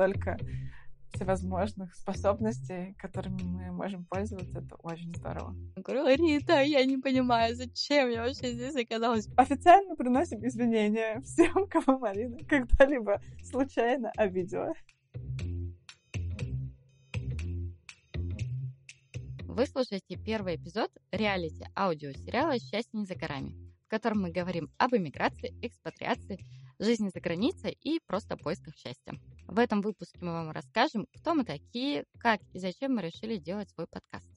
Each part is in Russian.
столько всевозможных способностей, которыми мы можем пользоваться, это очень здорово. Я говорю, Рита, я не понимаю, зачем я вообще здесь оказалась. Официально приносим извинения всем, кого Марина когда-либо случайно обидела. Вы слушаете первый эпизод реалити аудиосериала «Счастье не за горами», в котором мы говорим об эмиграции, экспатриации, жизни за границей и просто поисках счастья. В этом выпуске мы вам расскажем, кто мы такие, как и зачем мы решили делать свой подкаст.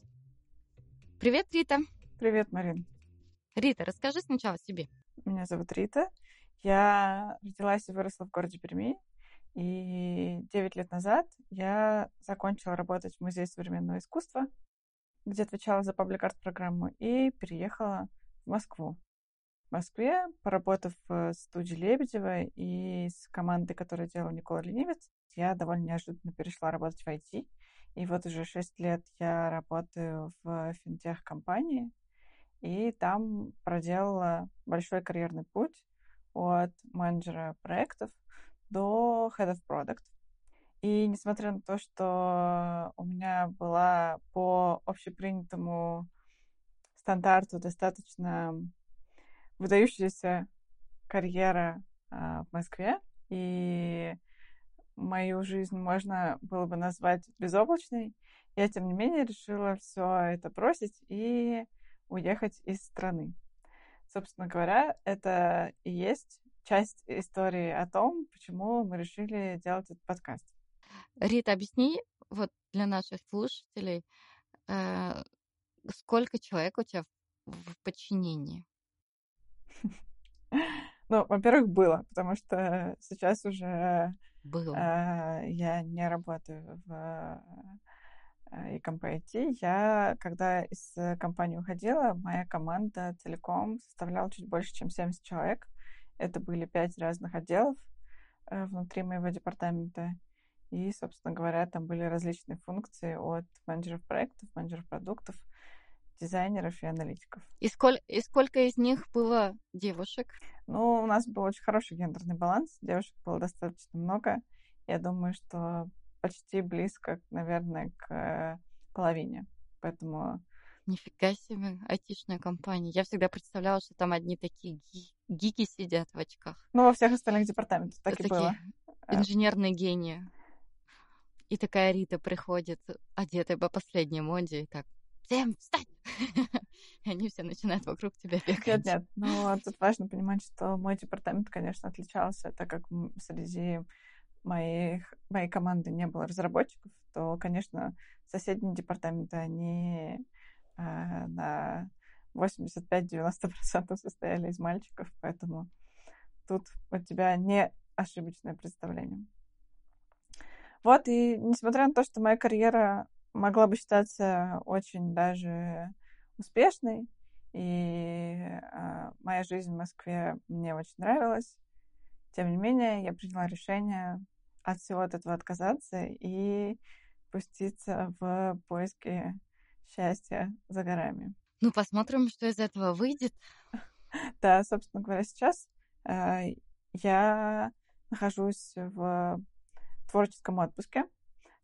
Привет, Рита! Привет, Марин! Рита, расскажи сначала о себе. Меня зовут Рита. Я родилась и выросла в городе Перми. И 9 лет назад я закончила работать в Музее современного искусства, где отвечала за паблик-арт-программу, и переехала в Москву. Москве, поработав в студии Лебедева и с командой, которую делал Никола Ленивец, я довольно неожиданно перешла работать в IT. И вот уже шесть лет я работаю в финтех-компании, и там проделала большой карьерный путь от менеджера проектов до Head of Product. И несмотря на то, что у меня была по общепринятому стандарту достаточно выдающаяся карьера а, в Москве, и мою жизнь можно было бы назвать безоблачной. Я, тем не менее, решила все это бросить и уехать из страны. Собственно говоря, это и есть часть истории о том, почему мы решили делать этот подкаст. Рита, объясни вот для наших слушателей, э, сколько человек у тебя в подчинении? Ну, во-первых, было, потому что сейчас уже Было. э, я не работаю в э, IT. Я, когда из компании уходила, моя команда целиком составляла чуть больше, чем 70 человек. Это были пять разных отделов э, внутри моего департамента. И, собственно говоря, там были различные функции от менеджеров проектов, менеджеров продуктов, дизайнеров и аналитиков. И, сколь, и сколько из них было девушек? Ну, у нас был очень хороший гендерный баланс. Девушек было достаточно много. Я думаю, что почти близко, наверное, к половине. Поэтому... Нифига себе, айтишная компания. Я всегда представляла, что там одни такие ги- гики сидят в очках. Ну, во всех остальных департаментах так такие и было. инженерные гении. И такая Рита приходит, одетая по последней моде, и так, всем встать! Они все начинают вокруг тебя бегать. Нет, нет. Но тут важно понимать, что мой департамент, конечно, отличался, так как среди моих, моей команды не было разработчиков, то, конечно, соседние департаменты, они э, на 85-90% состояли из мальчиков, поэтому тут у тебя не ошибочное представление. Вот, и несмотря на то, что моя карьера могла бы считаться очень даже успешной, и э, моя жизнь в Москве мне очень нравилась, тем не менее, я приняла решение от всего от этого отказаться и пуститься в поиски счастья за горами. Ну, посмотрим, что из этого выйдет. Да, собственно говоря, сейчас э, я нахожусь в творческом отпуске,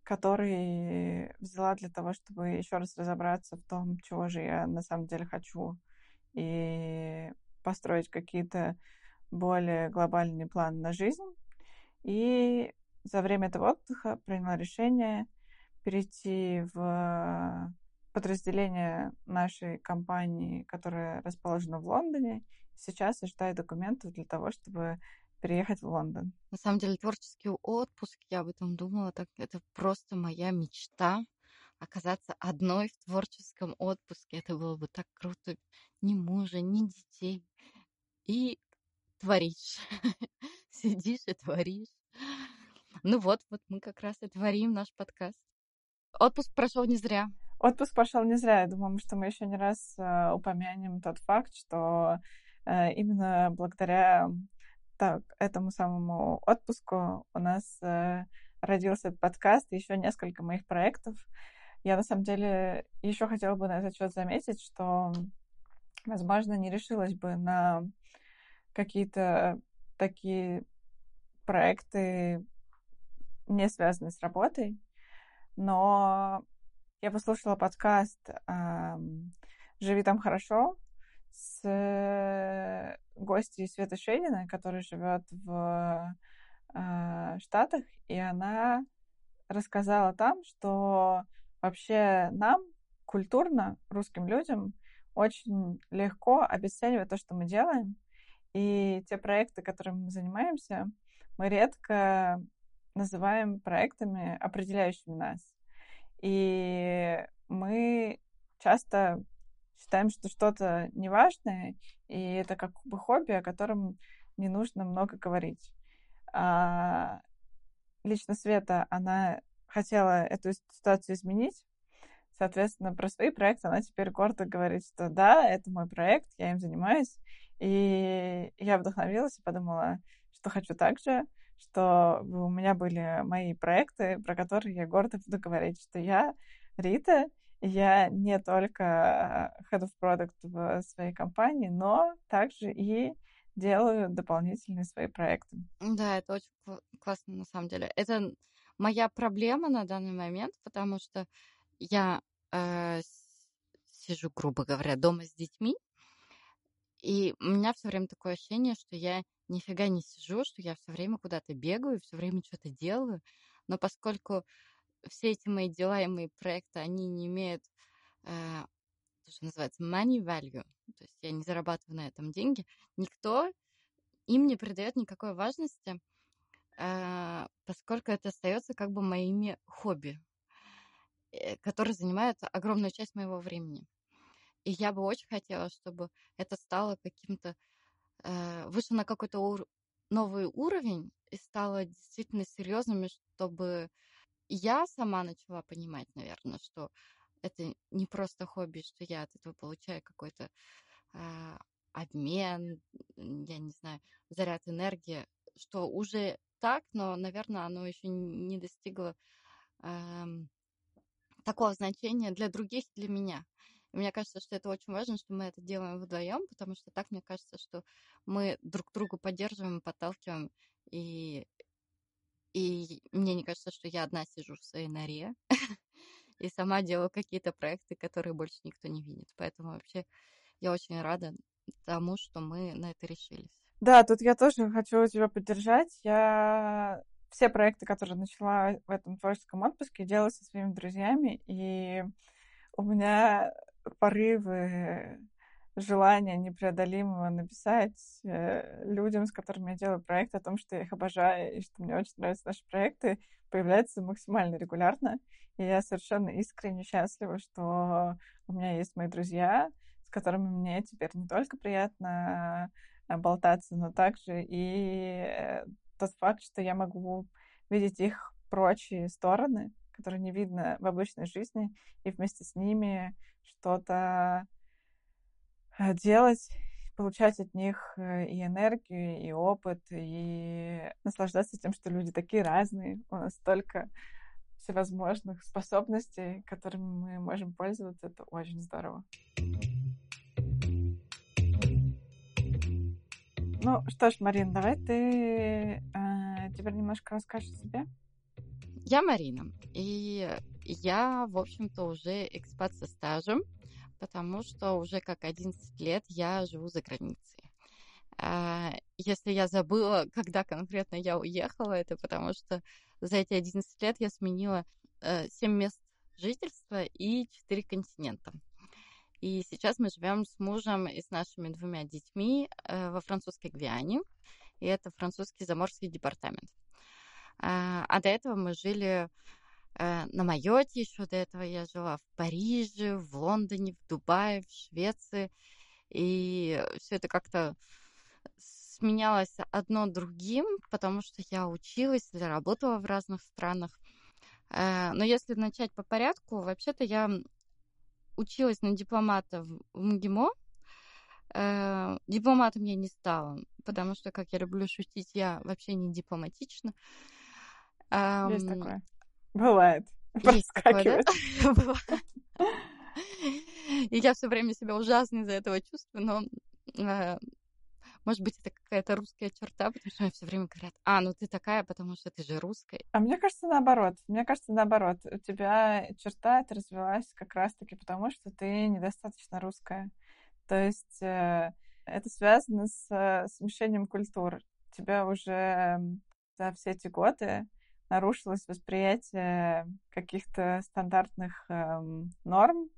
который взяла для того, чтобы еще раз разобраться в том, чего же я на самом деле хочу, и построить какие-то более глобальные планы на жизнь. И за время этого отдыха приняла решение перейти в подразделение нашей компании, которая расположена в Лондоне. Сейчас ожидаю документов для того, чтобы переехать в Лондон. На самом деле, творческий отпуск, я об этом думала, так это просто моя мечта оказаться одной в творческом отпуске. Это было бы так круто. Ни мужа, ни детей. И творишь. Сидишь и творишь. Ну вот, вот мы как раз и творим наш подкаст. Отпуск прошел не зря. Отпуск прошел не зря. Я думаю, что мы еще не раз э, упомянем тот факт, что э, именно благодаря так, этому самому отпуску у нас э, родился этот подкаст и еще несколько моих проектов. Я на самом деле еще хотела бы на этот счет заметить, что, возможно, не решилась бы на какие-то такие проекты не связанный с работой, но я послушала подкаст «Живи там хорошо» с э, гостьей Светой Шейдиной, которая живет в э, Штатах, и она рассказала там, что вообще нам, культурно, русским людям, очень легко обесценивать то, что мы делаем. И те проекты, которыми мы занимаемся, мы редко называем проектами, определяющими нас. И мы часто считаем, что что-то неважное, и это как бы хобби, о котором не нужно много говорить. А лично Света, она хотела эту ситуацию изменить. Соответственно, про свои проекты она теперь гордо говорит, что да, это мой проект, я им занимаюсь. И я вдохновилась и подумала, что хочу так же, что у меня были мои проекты, про которые я гордо буду говорить, что я Рита, я не только Head of Product в своей компании, но также и делаю дополнительные свои проекты. Да, это очень классно на самом деле. Это моя проблема на данный момент, потому что я э, сижу, грубо говоря, дома с детьми, и у меня все время такое ощущение, что я нифига не сижу, что я все время куда-то бегаю, все время что-то делаю. Но поскольку все эти мои дела и мои проекты, они не имеют э, то, что называется money value, то есть я не зарабатываю на этом деньги, никто им не придает никакой важности, э, поскольку это остается как бы моими хобби, э, которые занимают огромную часть моего времени. И я бы очень хотела, чтобы это стало каким-то, э, вышло на какой-то ур- новый уровень и стало действительно серьезным, чтобы я сама начала понимать, наверное, что это не просто хобби, что я от этого получаю какой-то э, обмен, я не знаю, заряд энергии, что уже так, но, наверное, оно еще не достигло э, такого значения для других, для меня. И мне кажется, что это очень важно, что мы это делаем вдвоем, потому что так мне кажется, что мы друг другу поддерживаем, подталкиваем. И, и мне не кажется, что я одна сижу в своей норе и сама делаю какие-то проекты, которые больше никто не видит. Поэтому вообще я очень рада тому, что мы на это решились. Да, тут я тоже хочу тебя поддержать. Я все проекты, которые начала в этом творческом отпуске, делаю со своими друзьями, и у меня порывы, желания непреодолимого написать э, людям, с которыми я делаю проект, о том, что я их обожаю и что мне очень нравятся наши проекты, появляется максимально регулярно. И я совершенно искренне счастлива, что у меня есть мои друзья, с которыми мне теперь не только приятно э, болтаться, но также и э, тот факт, что я могу видеть их прочие стороны, которые не видно в обычной жизни, и вместе с ними что-то делать, получать от них э, и энергию, и опыт, и наслаждаться тем, что люди такие разные, у нас столько всевозможных способностей, которыми мы можем пользоваться, это очень здорово. Ну что ж, Марин, давай ты э, теперь немножко расскажешь о себе. Я Марина, и я, в общем-то, уже экспат со стажем, потому что уже как 11 лет я живу за границей. А, если я забыла, когда конкретно я уехала, это потому что за эти 11 лет я сменила 7 э, мест жительства и 4 континента. И сейчас мы живем с мужем и с нашими двумя детьми э, во французской Гвиане, и это французский заморский департамент. А, а до этого мы жили на Майоте, еще до этого я жила в Париже, в Лондоне, в Дубае, в Швеции. И все это как-то сменялось одно другим, потому что я училась или работала в разных странах. Э, но если начать по порядку, вообще-то я училась на дипломата в МГИМО. Э, дипломатом я не стала, потому что, как я люблю шутить, я вообще не дипломатична. Есть такое. Бывает. Бывает. И я все время себя ужасно из-за этого чувствую, но э, Может быть, это какая-то русская черта, потому что мне все время говорят, а, ну ты такая, потому что ты же русская. А мне кажется, наоборот. Мне кажется, наоборот. У тебя черта это развилась как раз-таки потому, что ты недостаточно русская. То есть э, это связано с э, смешением культур. Тебя уже за все эти годы нарушилось восприятие каких-то стандартных эм, норм,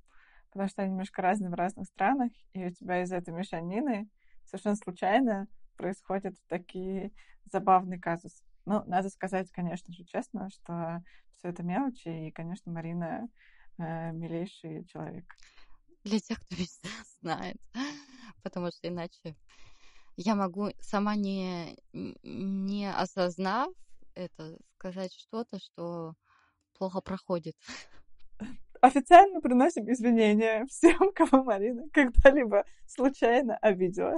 потому что они немножко разные в разных странах, и у тебя из этой мешанины совершенно случайно происходят такие забавные казусы. Ну, надо сказать, конечно же, честно, что все это мелочи, и, конечно, Марина э, милейший человек. Для тех, кто меня знает, потому что иначе я могу сама не, не осознав это, сказать что-то, что плохо проходит. Официально приносим извинения всем, кого Марина когда-либо случайно обидела.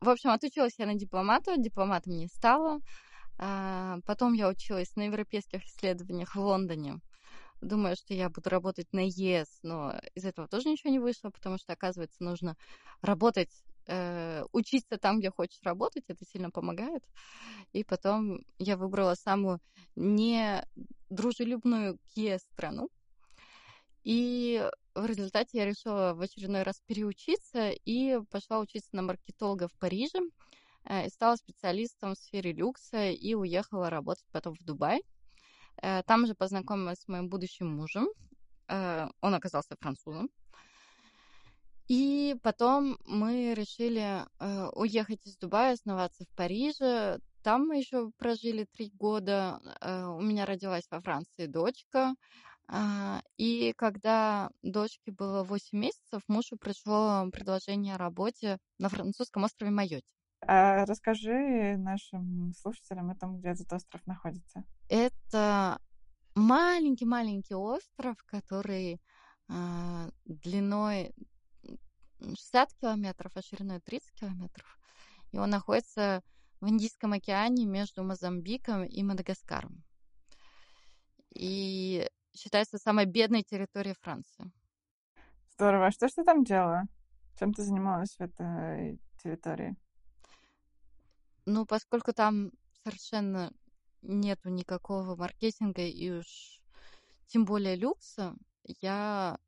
В общем, отучилась я на дипломата, дипломатом не стала. Потом я училась на европейских исследованиях в Лондоне. Думаю, что я буду работать на ЕС, но из этого тоже ничего не вышло, потому что, оказывается, нужно работать, э, учиться там, где хочешь работать, это сильно помогает. И потом я выбрала самую недружелюбную к страну, и в результате я решила в очередной раз переучиться и пошла учиться на маркетолога в Париже. Э, и стала специалистом в сфере люкса и уехала работать потом в Дубай. Э, там же познакомилась с моим будущим мужем. Он оказался французом. И потом мы решили уехать из Дубая, основаться в Париже. Там мы еще прожили три года. У меня родилась во Франции дочка. А, и когда дочке было 8 месяцев, мужу пришло предложение о работе на французском острове Майотте. А расскажи нашим слушателям о том, где этот остров находится. Это маленький-маленький остров, который э, длиной 60 километров, а шириной 30 километров. И он находится в Индийском океане между Мозамбиком и Мадагаскаром. И считается самой бедной территорией Франции. Здорово. А что ж ты там делала? Чем ты занималась в этой территории? Ну, поскольку там совершенно нету никакого маркетинга и уж тем более люкса, я,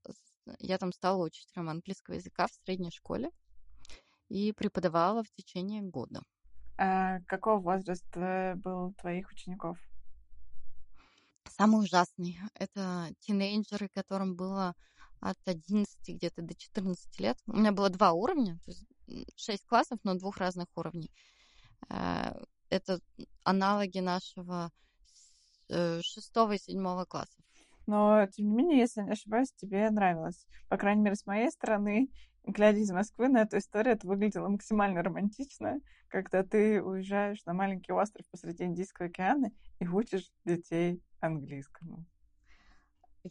я там стала учителем английского языка в средней школе и преподавала в течение года. А какого возраста был твоих учеников? Самый ужасный. Это тинейджеры, которым было от 11 где-то до 14 лет. У меня было два уровня, то есть 6 классов, но двух разных уровней. Э, это аналоги нашего э, шестого и седьмого классов. Но, тем не менее, если не ошибаюсь, тебе нравилось. По крайней мере, с моей стороны, глядя из Москвы на эту историю, это выглядело максимально романтично, когда ты уезжаешь на маленький остров посреди Индийского океана и учишь детей английскому.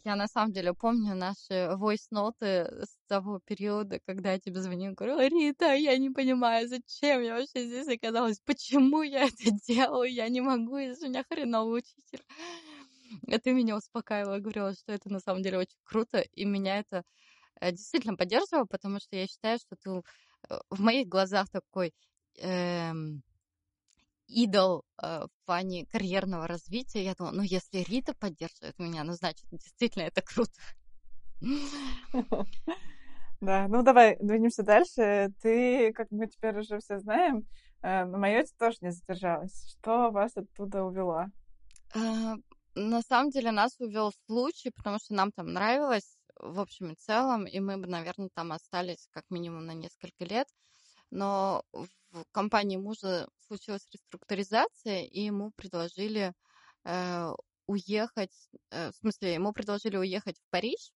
Я на самом деле помню наши войс-ноты с того периода, когда я тебе звоню, говорю, Рита, я не понимаю, зачем я вообще здесь оказалась, почему я это делаю, я не могу, из меня хреновый учитель. Ты меня успокаивала, говорила, что это на самом деле очень круто, и меня это э, действительно поддерживало, потому что я считаю, что ты э, в моих глазах такой эм, идол э, в плане карьерного развития. Я думала, ну, если Рита поддерживает меня, ну, значит, действительно это круто. Да, ну давай двинемся дальше. Ты, как мы теперь уже все знаем, э, на Майоте тоже не задержалась. Что вас оттуда увело? На самом деле нас увел случай, потому что нам там нравилось в общем и целом, и мы бы, наверное, там остались как минимум на несколько лет но в компании мужа случилась реструктуризация, и ему предложили э, уехать, э, в смысле, ему предложили уехать в Париж.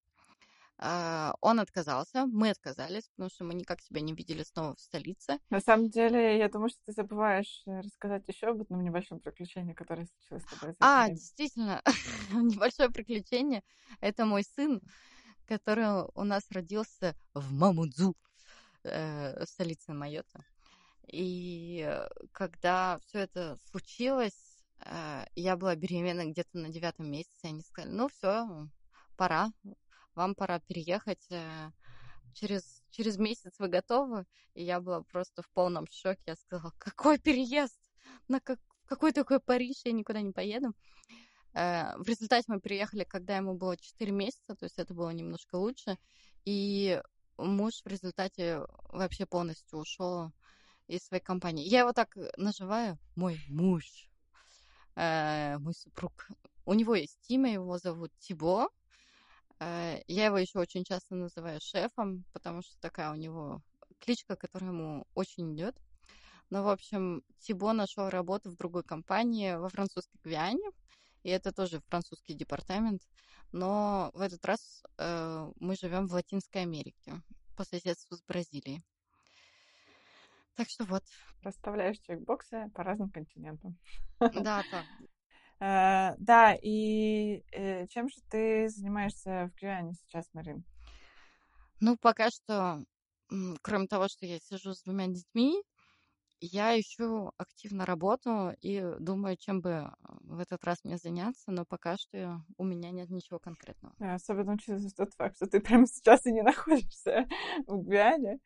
Э, он отказался, мы отказались, потому что мы никак себя не видели снова в столице. На самом деле, я думаю, что ты забываешь э, рассказать еще об одном небольшом приключении, которое случилось с тобой. А, действительно, небольшое приключение. Это мой сын, который у нас родился в Мамудзу э, столицы Майота. И э, когда все это случилось, я была беременна где-то на девятом месяце, они сказали, ну все, пора, вам пора переехать. Э, через через месяц вы готовы? И я была просто в полном шоке. Я сказала, какой переезд? На как... какой такой Париж? Я никуда не поеду. Э, в результате мы приехали, когда ему было 4 месяца, то есть это было немножко лучше. И муж в результате вообще полностью ушел из своей компании. Я его так называю мой муж, э, мой супруг. У него есть имя, его зовут Тибо. Э, я его еще очень часто называю шефом, потому что такая у него кличка, которая ему очень идет. Но, в общем, Тибо нашел работу в другой компании во французской Гвиане, и это тоже французский департамент. Но в этот раз э, мы живем в Латинской Америке по соседству с Бразилией. Так что вот. Расставляешь чекбоксы по разным континентам. Да, так. Э, да, и э, чем же ты занимаешься в Гвиане сейчас, Марин? Ну, пока что, кроме того, что я сижу с двумя детьми, я ищу активно работу и думаю, чем бы в этот раз мне заняться, но пока что у меня нет ничего конкретного. Особенно учитывая тот факт, что ты прямо сейчас и не находишься в Гвиане.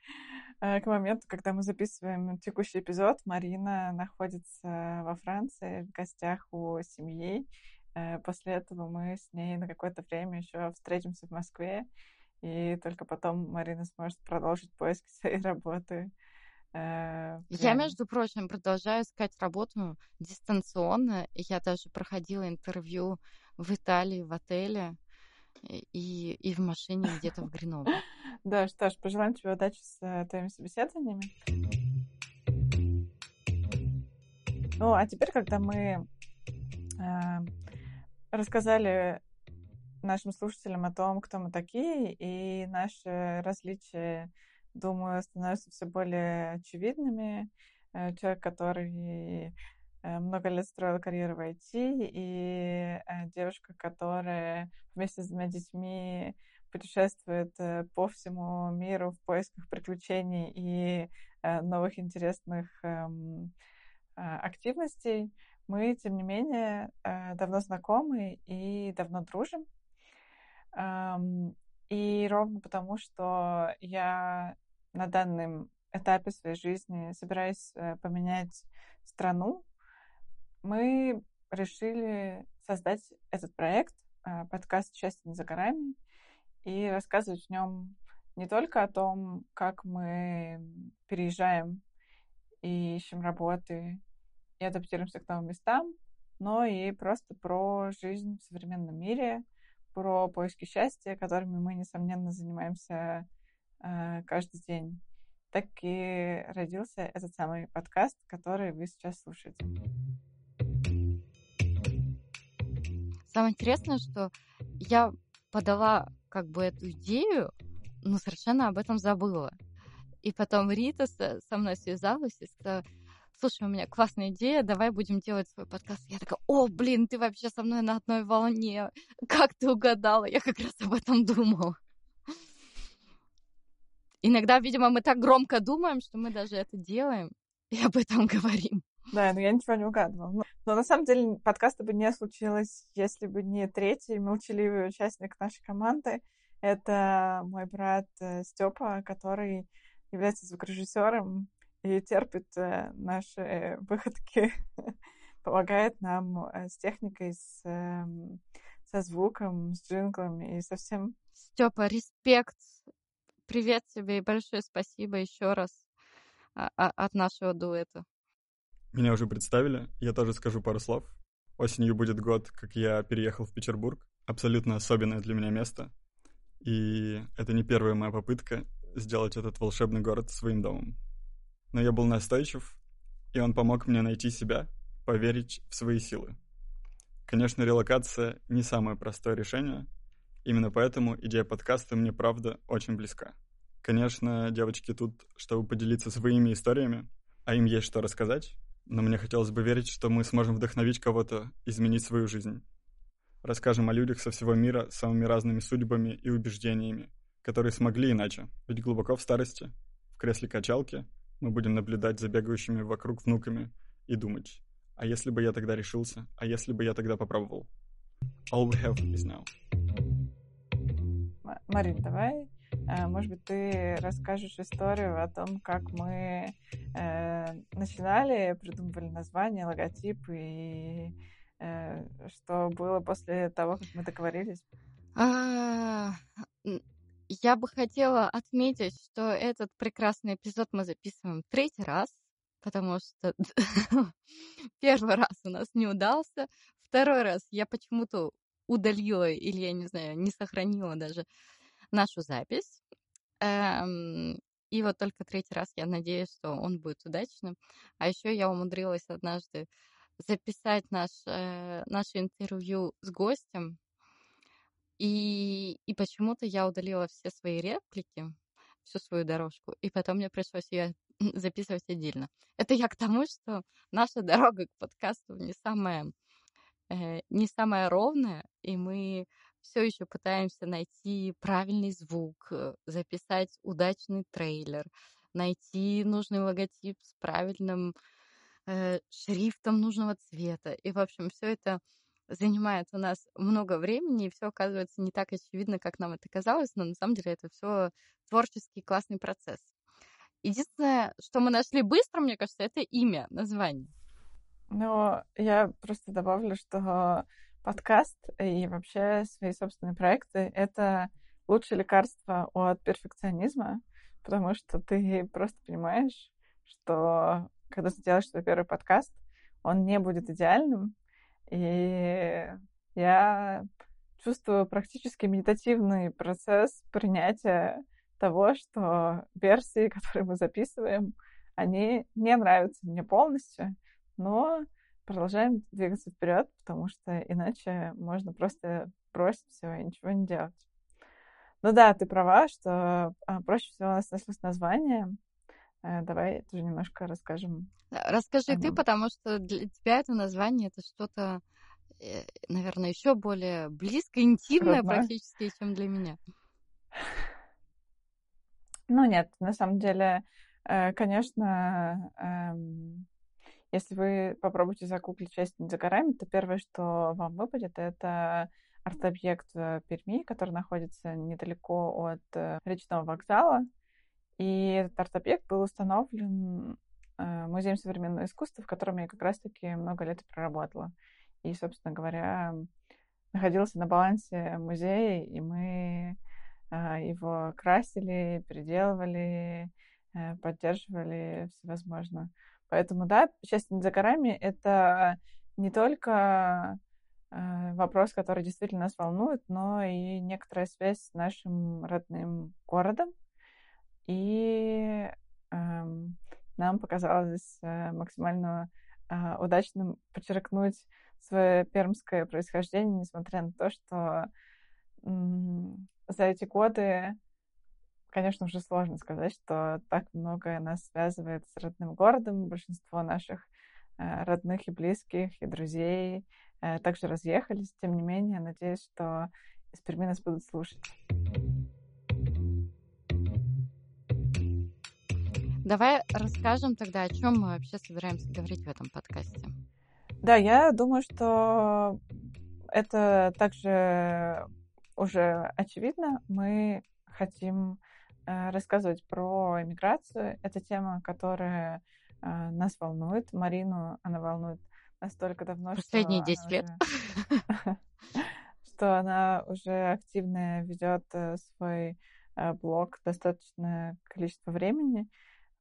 К моменту, когда мы записываем текущий эпизод, Марина находится во Франции в гостях у семьи. Э, после этого мы с ней на какое-то время еще встретимся в Москве, и только потом Марина сможет продолжить поиски своей работы Э, я, между прочим, продолжаю искать работу дистанционно. Я даже проходила интервью в Италии, в отеле и, и в машине где-то в Гренобле. Да, что ж, пожелаем тебе удачи с э, твоими собеседованиями. Ну, а теперь, когда мы э, рассказали нашим слушателям о том, кто мы такие, и наши различия думаю, становятся все более очевидными. Э, человек, который много лет строил карьеру в IT, и э, девушка, которая вместе с двумя детьми путешествует по всему миру в поисках приключений и новых интересных эм, активностей. Мы, тем не менее, давно знакомы и давно дружим. И ровно потому, что я на данном этапе своей жизни собираюсь э, поменять страну, мы решили создать этот проект, э, подкаст «Счастье не за горами», и рассказывать в нем не только о том, как мы переезжаем и ищем работы и адаптируемся к новым местам, но и просто про жизнь в современном мире, про поиски счастья, которыми мы, несомненно, занимаемся Э, каждый день. Так и родился этот самый подкаст, который вы сейчас слушаете. Самое интересное, что я подала как бы эту идею, но совершенно об этом забыла. И потом Рита со, со мной связалась и сказала, слушай, у меня классная идея, давай будем делать свой подкаст. Я такая, о, блин, ты вообще со мной на одной волне. Как ты угадала? Я как раз об этом думала. Иногда, видимо, мы так громко думаем, что мы даже это делаем и об этом говорим. Да, но я ничего не угадывала. Но, но на самом деле подкаста бы не случилось, если бы не третий молчаливый участник нашей команды. Это мой брат э, Степа, который является звукорежиссером и терпит э, наши выходки, помогает нам э, с техникой, с, эм, со звуком, с джинглами и со всем. Степа, респект Привет тебе и большое спасибо еще раз а, а, от нашего дуэта. Меня уже представили, я тоже скажу пару слов. Осенью будет год, как я переехал в Петербург. Абсолютно особенное для меня место. И это не первая моя попытка сделать этот волшебный город своим домом. Но я был настойчив, и он помог мне найти себя, поверить в свои силы. Конечно, релокация не самое простое решение — Именно поэтому идея подкаста мне, правда, очень близка. Конечно, девочки тут, чтобы поделиться своими историями, а им есть что рассказать, но мне хотелось бы верить, что мы сможем вдохновить кого-то изменить свою жизнь. Расскажем о людях со всего мира с самыми разными судьбами и убеждениями, которые смогли иначе, ведь глубоко в старости, в кресле качалки, мы будем наблюдать за бегающими вокруг внуками и думать, а если бы я тогда решился, а если бы я тогда попробовал? All we have is now. Марин, давай может быть, ты расскажешь историю о том, как мы э, начинали, придумывали название, логотип и э, что было после того, как мы договорились? А, я бы хотела отметить, что этот прекрасный эпизод мы записываем третий раз, потому что первый раз у нас не удался, второй раз я почему-то удалила или, я не знаю, не сохранила даже нашу запись. Эм, и вот только третий раз я надеюсь, что он будет удачным. А еще я умудрилась однажды записать наш, э, наше интервью с гостем, и, и почему-то я удалила все свои реплики, всю свою дорожку, и потом мне пришлось ее записывать отдельно. Это я к тому, что наша дорога к подкасту не самая, э, не самая ровная, и мы все еще пытаемся найти правильный звук, э, записать удачный трейлер, найти нужный логотип с правильным э, шрифтом нужного цвета. И, в общем, все это занимает у нас много времени, и все оказывается не так очевидно, как нам это казалось, но на самом деле это все творческий классный процесс. Единственное, что мы нашли быстро, мне кажется, это имя, название. Ну, я просто добавлю, что подкаст и вообще свои собственные проекты — это лучшее лекарство от перфекционизма, потому что ты просто понимаешь, что когда ты делаешь свой первый подкаст, он не будет идеальным, и я чувствую практически медитативный процесс принятия того, что версии, которые мы записываем, они не нравятся мне полностью, но продолжаем двигаться вперед, потому что иначе можно просто бросить все и ничего не делать. Ну да, ты права, что а, проще всего у нас нашлось название. Э, давай тоже немножко расскажем. Расскажи ты, потому что для тебя это название это что-то, э, наверное, еще более близкое, интимное Родное. практически, чем для меня. Ну нет, на самом деле, э, конечно, эм, если вы попробуете загуглить часть за горами, то первое, что вам выпадет, это арт-объект в Перми, который находится недалеко от э, речного вокзала. И этот арт-объект был установлен э, Музеем современного искусства, в котором я как раз-таки много лет проработала. И, собственно говоря, находился на балансе музея, и мы а, его красили, переделывали, э, поддерживали всевозможно. Поэтому, да, счастье за горами — это не только э, вопрос, который действительно нас волнует, но и некоторая связь с нашим родным городом. И эм, нам показалось э, максимально э, удачным подчеркнуть свое пермское происхождение, несмотря на то, что за эти годы, конечно, уже сложно сказать, что так многое нас связывает с родным городом. Большинство наших э, родных и близких, и друзей э, также разъехались. Тем не менее, надеюсь, что из Перми нас будут слушать. Давай расскажем тогда, о чем мы вообще собираемся говорить в этом подкасте. Да, я думаю, что это также уже очевидно, мы хотим рассказывать про иммиграцию. Это тема, которая э, нас волнует. Марину она волнует настолько давно, Последние 10 лет. Что она уже активно ведет э, свой блог достаточное количество времени.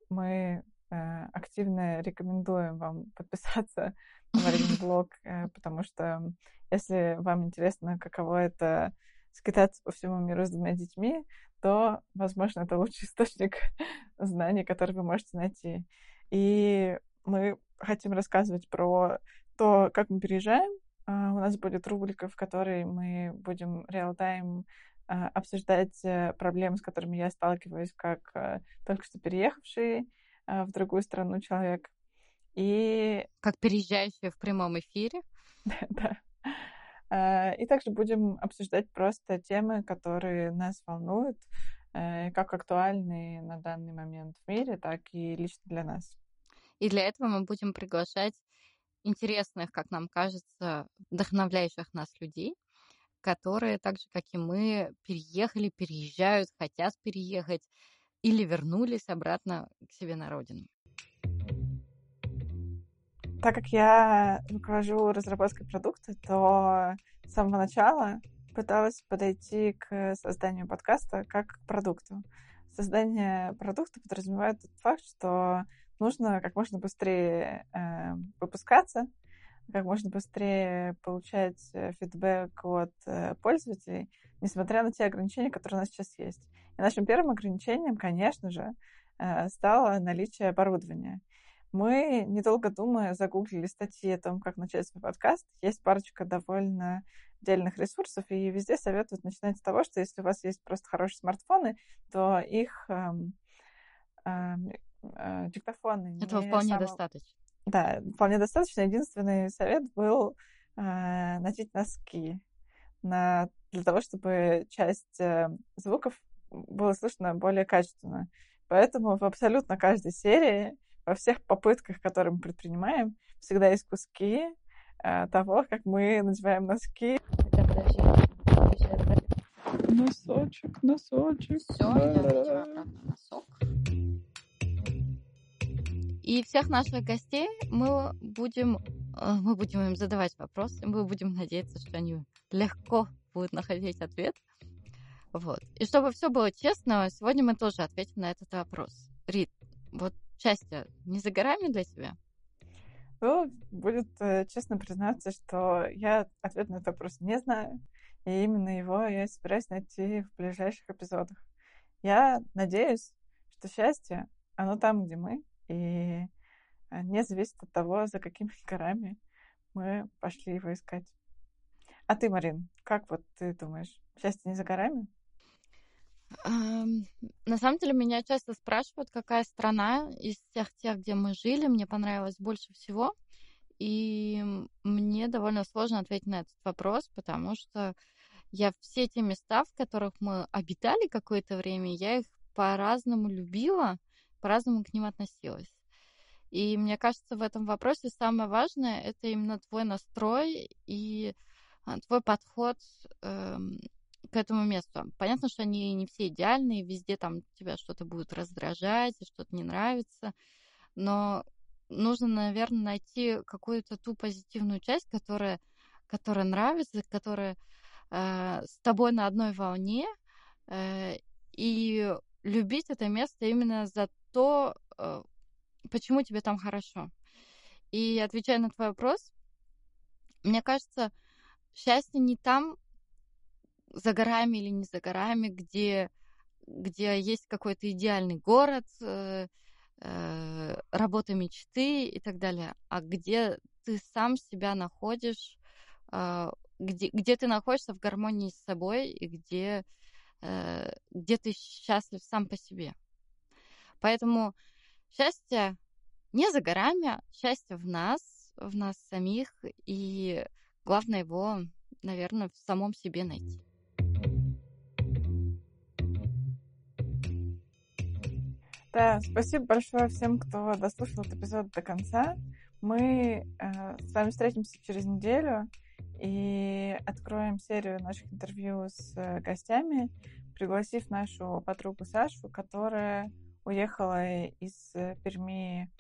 Мы активно рекомендуем вам подписаться на Марин блог, потому что если вам интересно, каково это скитаться по всему миру с двумя детьми, то, возможно, это лучший источник знаний, который вы можете найти. И мы хотим рассказывать про то, как мы переезжаем. А, у нас будет рубрика, в которой мы будем реал-тайм а, обсуждать э, проблемы, с которыми я сталкиваюсь, как э, только что переехавший а, в другую страну человек. И... Как переезжающий в прямом эфире. да. Э, и также будем обсуждать просто темы, которые нас волнуют, э, как актуальны на данный момент в мире, так и лично для нас. И для этого мы будем приглашать интересных, как нам кажется, вдохновляющих нас людей, которые, так же, как и мы, переехали, переезжают, хотят переехать или вернулись обратно к себе на родину. Так как я руковожу разработкой продукта, то с самого начала пыталась подойти к созданию подкаста как к продукту. Создание продукта подразумевает тот факт, что нужно как можно быстрее э, выпускаться, как можно быстрее получать э, фидбэк от э, пользователей, несмотря на те ограничения, которые у нас сейчас есть. И нашим первым ограничением, конечно же, э, стало наличие оборудования. Мы, недолго думая, загуглили статьи о том, как начать свой подкаст. Есть парочка довольно отдельных ресурсов, и везде советуют начинать с того, что если у вас есть просто хорошие смартфоны, то их эм, эм, э, диктофоны... Этого вполне само... достаточно. Да, вполне достаточно. Единственный совет был э, надеть носки на, для того, чтобы часть э, звуков было слышно более качественно. Поэтому в абсолютно каждой серии, во всех попытках, которые мы предпринимаем, всегда есть куски э, того, как мы надеваем носки. Носочек, носочек. Все, я надеваю обратно носок. И всех наших гостей мы будем, э, мы будем им задавать вопросы, мы будем надеяться, что они легко будут находить ответ. Вот. И чтобы все было честно, сегодня мы тоже ответим на этот вопрос. Рит, вот счастье не за горами для тебя? Ну, будет э, честно признаться, что я ответ на этот вопрос не знаю. И именно его я собираюсь найти в ближайших эпизодах. Я надеюсь, что счастье, оно там, где мы, и э, не зависит от того, за какими горами мы пошли его искать. А ты, Марин, как вот ты думаешь, счастье не за горами? На самом деле меня часто спрашивают, какая страна из всех тех, где мы жили, мне понравилась больше всего. И мне довольно сложно ответить на этот вопрос, потому что я все те места, в которых мы обитали какое-то время, я их по-разному любила, по-разному к ним относилась. И мне кажется, в этом вопросе самое важное это именно твой настрой и а, твой подход э, к этому месту. Понятно, что они не все идеальные, везде там тебя что-то будет раздражать, что-то не нравится, но нужно, наверное, найти какую-то ту позитивную часть, которая, которая нравится, которая э, с тобой на одной волне, э, и любить это место именно за то, э, почему тебе там хорошо. И отвечая на твой вопрос, мне кажется, счастье не там, за горами или не за горами, где, где есть какой-то идеальный город, э, э, работа мечты и так далее, а где ты сам себя находишь, э, где, где ты находишься в гармонии с собой и где, э, где ты счастлив сам по себе. Поэтому счастье не за горами, счастье в нас, в нас самих, и главное его, наверное, в самом себе найти. Да, спасибо большое всем, кто дослушал этот эпизод до конца. Мы э, с вами встретимся через неделю и откроем серию наших интервью с э, гостями, пригласив нашу подругу Сашу, которая уехала из э, Перми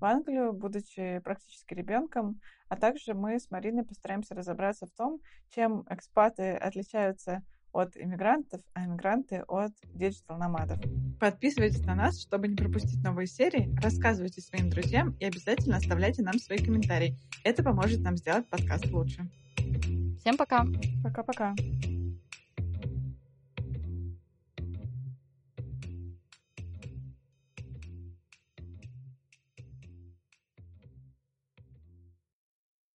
в Англию, будучи практически ребенком, а также мы с Мариной постараемся разобраться в том, чем экспаты отличаются от иммигрантов, а иммигранты от digital nomad ов. Подписывайтесь на нас, чтобы не пропустить новые серии, рассказывайте своим друзьям и обязательно оставляйте нам свои комментарии. Это поможет нам сделать подкаст лучше. Всем пока! Пока-пока!